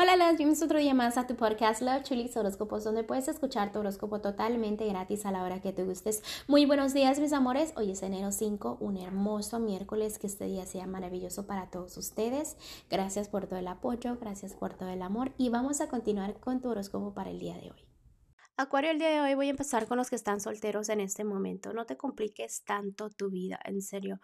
Hola, las bienvenidos otro día más a tu podcast Love Chulis Horóscopos, donde puedes escuchar tu horóscopo totalmente gratis a la hora que te gustes. Muy buenos días, mis amores. Hoy es enero 5, un hermoso miércoles. Que este día sea maravilloso para todos ustedes. Gracias por todo el apoyo, gracias por todo el amor. Y vamos a continuar con tu horóscopo para el día de hoy. Acuario, el día de hoy voy a empezar con los que están solteros en este momento. No te compliques tanto tu vida, en serio.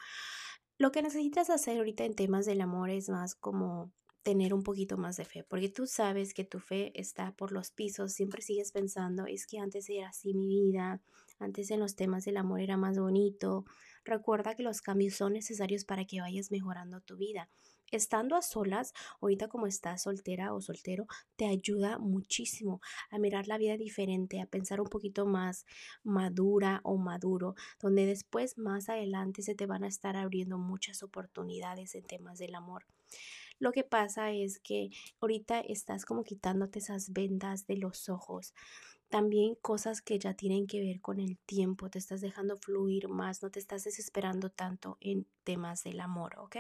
Lo que necesitas hacer ahorita en temas del amor es más como tener un poquito más de fe, porque tú sabes que tu fe está por los pisos, siempre sigues pensando, es que antes era así mi vida, antes en los temas del amor era más bonito. Recuerda que los cambios son necesarios para que vayas mejorando tu vida. Estando a solas, ahorita como estás soltera o soltero, te ayuda muchísimo a mirar la vida diferente, a pensar un poquito más madura o maduro, donde después más adelante se te van a estar abriendo muchas oportunidades en temas del amor. Lo que pasa es que ahorita estás como quitándote esas vendas de los ojos. También cosas que ya tienen que ver con el tiempo, te estás dejando fluir más, no te estás desesperando tanto en temas del amor, ¿ok?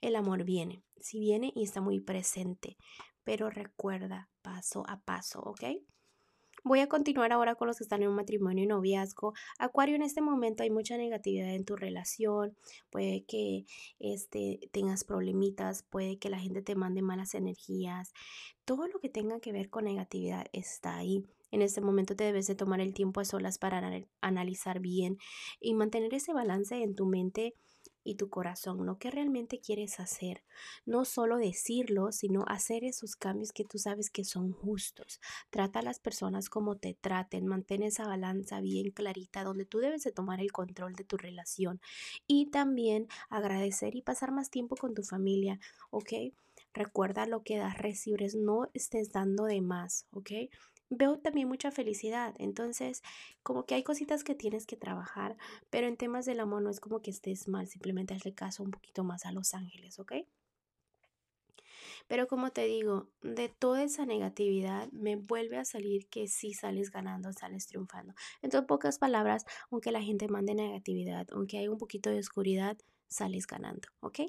El amor viene, si viene y está muy presente, pero recuerda paso a paso, ¿ok? Voy a continuar ahora con los que están en un matrimonio y noviazgo. Acuario, en este momento hay mucha negatividad en tu relación. Puede que este, tengas problemitas, puede que la gente te mande malas energías. Todo lo que tenga que ver con negatividad está ahí. En este momento te debes de tomar el tiempo a solas para analizar bien y mantener ese balance en tu mente y tu corazón, lo que realmente quieres hacer. No solo decirlo, sino hacer esos cambios que tú sabes que son justos. Trata a las personas como te traten, mantén esa balanza bien clarita donde tú debes de tomar el control de tu relación y también agradecer y pasar más tiempo con tu familia, ¿ok? Recuerda lo que das, recibes, no estés dando de más, ¿ok? Veo también mucha felicidad. Entonces, como que hay cositas que tienes que trabajar, pero en temas del amor no es como que estés mal, simplemente hazle caso un poquito más a los ángeles, ¿ok? Pero como te digo, de toda esa negatividad me vuelve a salir que sí sales ganando, sales triunfando. En todas pocas palabras, aunque la gente mande negatividad, aunque hay un poquito de oscuridad, sales ganando, ¿ok?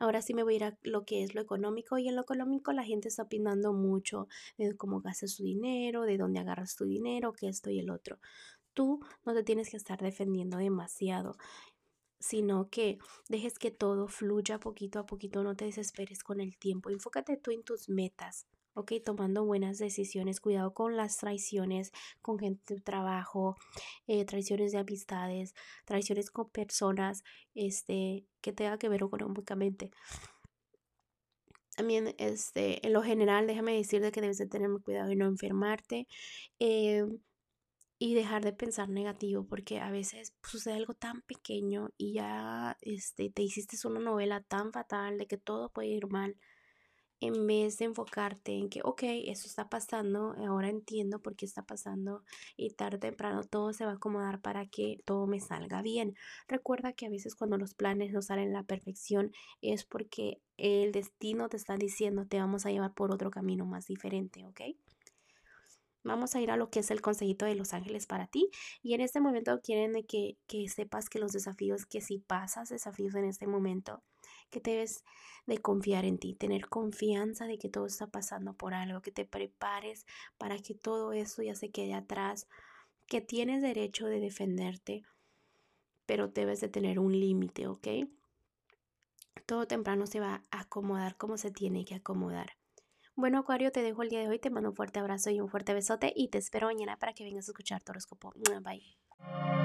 Ahora sí me voy a ir a lo que es lo económico y en lo económico la gente está opinando mucho de cómo gastas su dinero, de dónde agarras tu dinero, que esto y el otro. Tú no te tienes que estar defendiendo demasiado sino que dejes que todo fluya poquito a poquito, no te desesperes con el tiempo, enfócate tú en tus metas, ok, tomando buenas decisiones, cuidado con las traiciones con gente de trabajo, eh, traiciones de amistades, traiciones con personas este, que tengan que ver económicamente. También, este, en lo general, déjame decirte que debes de tener cuidado de no enfermarte. Eh, y dejar de pensar negativo porque a veces sucede algo tan pequeño y ya este, te hiciste una novela tan fatal de que todo puede ir mal en vez de enfocarte en que, ok, eso está pasando, ahora entiendo por qué está pasando y tarde o temprano todo se va a acomodar para que todo me salga bien. Recuerda que a veces cuando los planes no salen a la perfección es porque el destino te está diciendo te vamos a llevar por otro camino más diferente, ¿ok? Vamos a ir a lo que es el consejito de los ángeles para ti. Y en este momento quieren que, que sepas que los desafíos, que si pasas desafíos en este momento, que debes de confiar en ti, tener confianza de que todo está pasando por algo, que te prepares para que todo eso ya se quede atrás, que tienes derecho de defenderte, pero debes de tener un límite, ¿ok? Todo temprano se va a acomodar como se tiene que acomodar. Bueno, Acuario, te dejo el día de hoy, te mando un fuerte abrazo y un fuerte besote y te espero mañana para que vengas a escuchar tu horóscopo. Bye.